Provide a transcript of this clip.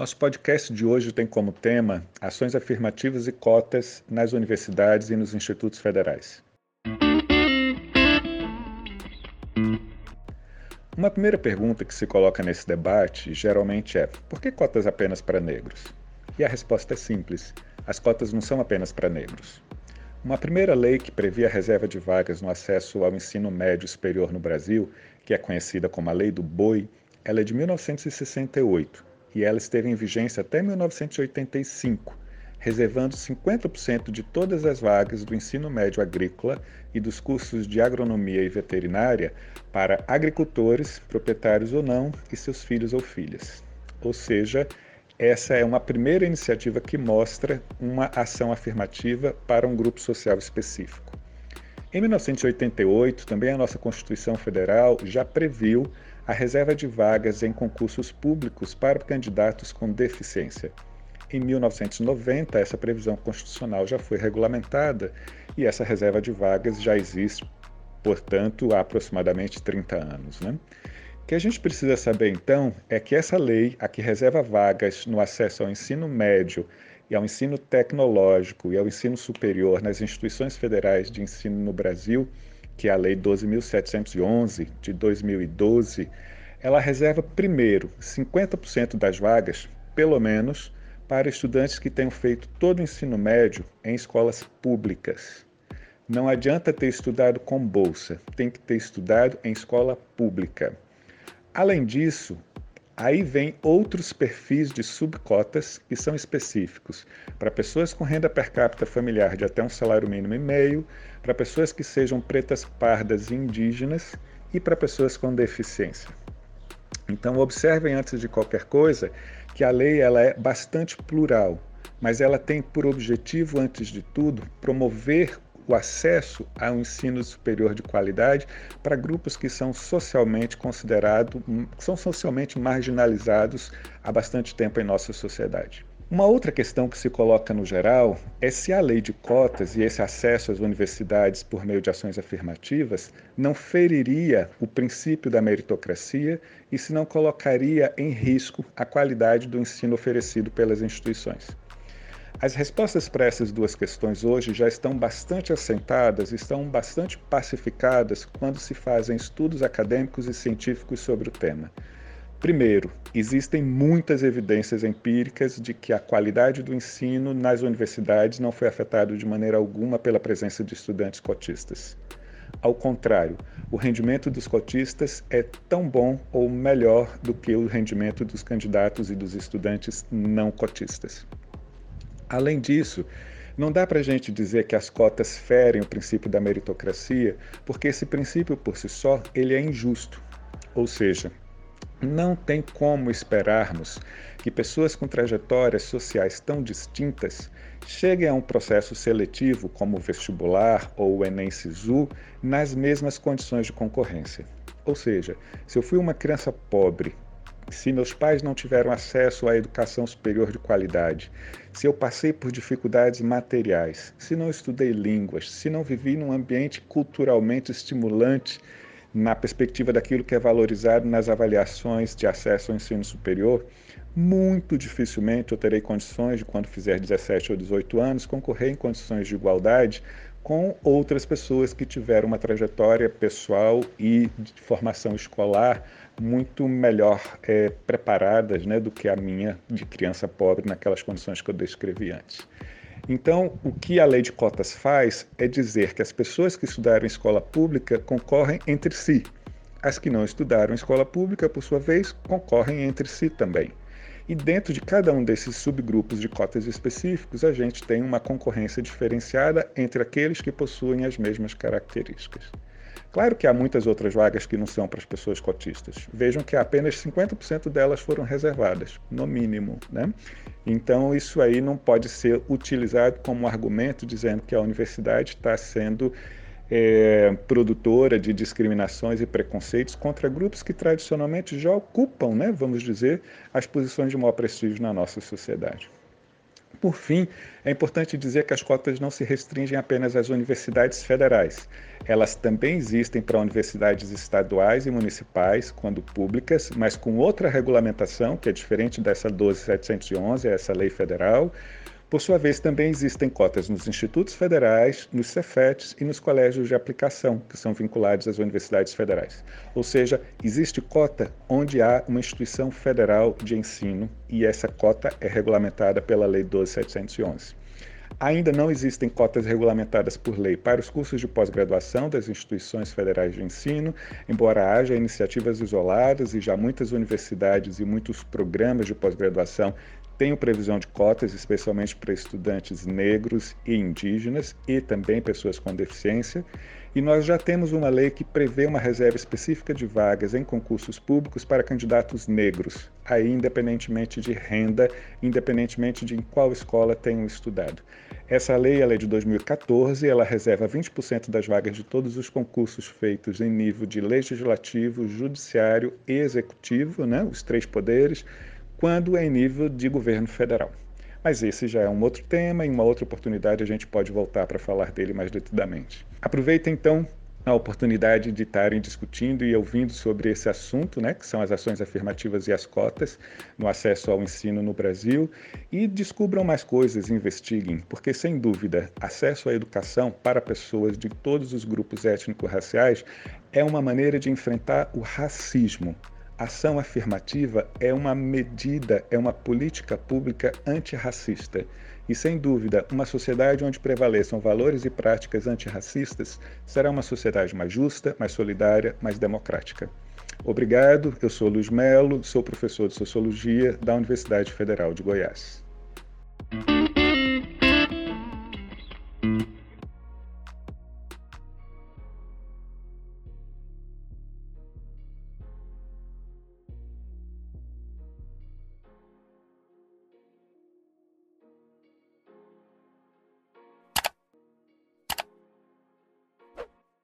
Nosso podcast de hoje tem como tema ações afirmativas e cotas nas universidades e nos institutos federais. Uma primeira pergunta que se coloca nesse debate geralmente é: por que cotas apenas para negros? E a resposta é simples: as cotas não são apenas para negros. Uma primeira lei que previa a reserva de vagas no acesso ao ensino médio superior no Brasil, que é conhecida como a Lei do Boi, ela é de 1968 e ela esteve em vigência até 1985, reservando 50% de todas as vagas do ensino médio agrícola e dos cursos de agronomia e veterinária para agricultores, proprietários ou não, e seus filhos ou filhas. Ou seja, essa é uma primeira iniciativa que mostra uma ação afirmativa para um grupo social específico. Em 1988, também a nossa Constituição Federal já previu a reserva de vagas em concursos públicos para candidatos com deficiência. Em 1990, essa previsão constitucional já foi regulamentada e essa reserva de vagas já existe, portanto, há aproximadamente 30 anos. Né? O que a gente precisa saber, então, é que essa lei, a que reserva vagas no acesso ao ensino médio e ao ensino tecnológico e ao ensino superior nas instituições federais de ensino no Brasil, que é a Lei 12.711 de 2012, ela reserva primeiro 50% das vagas, pelo menos, para estudantes que tenham feito todo o ensino médio em escolas públicas. Não adianta ter estudado com bolsa, tem que ter estudado em escola pública. Além disso, Aí vem outros perfis de subcotas que são específicos para pessoas com renda per capita familiar de até um salário mínimo e meio, para pessoas que sejam pretas, pardas e indígenas e para pessoas com deficiência. Então observem antes de qualquer coisa que a lei ela é bastante plural, mas ela tem por objetivo antes de tudo promover o acesso a um ensino superior de qualidade para grupos que são socialmente considerados, são socialmente marginalizados há bastante tempo em nossa sociedade. Uma outra questão que se coloca no geral é se a lei de cotas e esse acesso às universidades por meio de ações afirmativas não feriria o princípio da meritocracia e se não colocaria em risco a qualidade do ensino oferecido pelas instituições. As respostas para essas duas questões hoje já estão bastante assentadas, estão bastante pacificadas quando se fazem estudos acadêmicos e científicos sobre o tema. Primeiro, existem muitas evidências empíricas de que a qualidade do ensino nas universidades não foi afetada de maneira alguma pela presença de estudantes cotistas. Ao contrário, o rendimento dos cotistas é tão bom ou melhor do que o rendimento dos candidatos e dos estudantes não cotistas. Além disso, não dá para a gente dizer que as cotas ferem o princípio da meritocracia, porque esse princípio por si só ele é injusto. Ou seja, não tem como esperarmos que pessoas com trajetórias sociais tão distintas cheguem a um processo seletivo como o vestibular ou o Enem Sisu nas mesmas condições de concorrência. Ou seja, se eu fui uma criança pobre se meus pais não tiveram acesso à educação superior de qualidade, se eu passei por dificuldades materiais, se não estudei línguas, se não vivi num ambiente culturalmente estimulante na perspectiva daquilo que é valorizado nas avaliações de acesso ao ensino superior, muito dificilmente eu terei condições de, quando fizer 17 ou 18 anos, concorrer em condições de igualdade com outras pessoas que tiveram uma trajetória pessoal e de formação escolar muito melhor é, preparadas né, do que a minha de criança pobre naquelas condições que eu descrevi antes. Então, o que a lei de cotas faz é dizer que as pessoas que estudaram em escola pública concorrem entre si. As que não estudaram em escola pública, por sua vez, concorrem entre si também. E dentro de cada um desses subgrupos de cotas específicos, a gente tem uma concorrência diferenciada entre aqueles que possuem as mesmas características. Claro que há muitas outras vagas que não são para as pessoas cotistas. Vejam que apenas 50% delas foram reservadas, no mínimo. Né? Então, isso aí não pode ser utilizado como argumento dizendo que a universidade está sendo é, produtora de discriminações e preconceitos contra grupos que tradicionalmente já ocupam, né, vamos dizer, as posições de maior prestígio na nossa sociedade. Por fim, é importante dizer que as cotas não se restringem apenas às universidades federais. Elas também existem para universidades estaduais e municipais, quando públicas, mas com outra regulamentação, que é diferente dessa 12711, essa lei federal, por sua vez, também existem cotas nos institutos federais, nos Cefetes e nos colégios de aplicação, que são vinculados às universidades federais. Ou seja, existe cota onde há uma instituição federal de ensino e essa cota é regulamentada pela Lei 12711. Ainda não existem cotas regulamentadas por lei para os cursos de pós-graduação das instituições federais de ensino, embora haja iniciativas isoladas e já muitas universidades e muitos programas de pós-graduação tenho previsão de cotas, especialmente para estudantes negros e indígenas e também pessoas com deficiência. E nós já temos uma lei que prevê uma reserva específica de vagas em concursos públicos para candidatos negros, aí independentemente de renda, independentemente de em qual escola tenham estudado. Essa lei ela é de 2014, ela reserva 20% das vagas de todos os concursos feitos em nível de legislativo, judiciário e executivo, né, os três poderes, quando é em nível de governo federal. Mas esse já é um outro tema, em uma outra oportunidade a gente pode voltar para falar dele mais detidamente. Aproveita então a oportunidade de estarem discutindo e ouvindo sobre esse assunto, né, que são as ações afirmativas e as cotas no acesso ao ensino no Brasil, e descubram mais coisas, investiguem, porque sem dúvida, acesso à educação para pessoas de todos os grupos étnico-raciais é uma maneira de enfrentar o racismo, Ação afirmativa é uma medida, é uma política pública antirracista. E, sem dúvida, uma sociedade onde prevaleçam valores e práticas antirracistas será uma sociedade mais justa, mais solidária, mais democrática. Obrigado, eu sou Luiz Melo, sou professor de Sociologia da Universidade Federal de Goiás.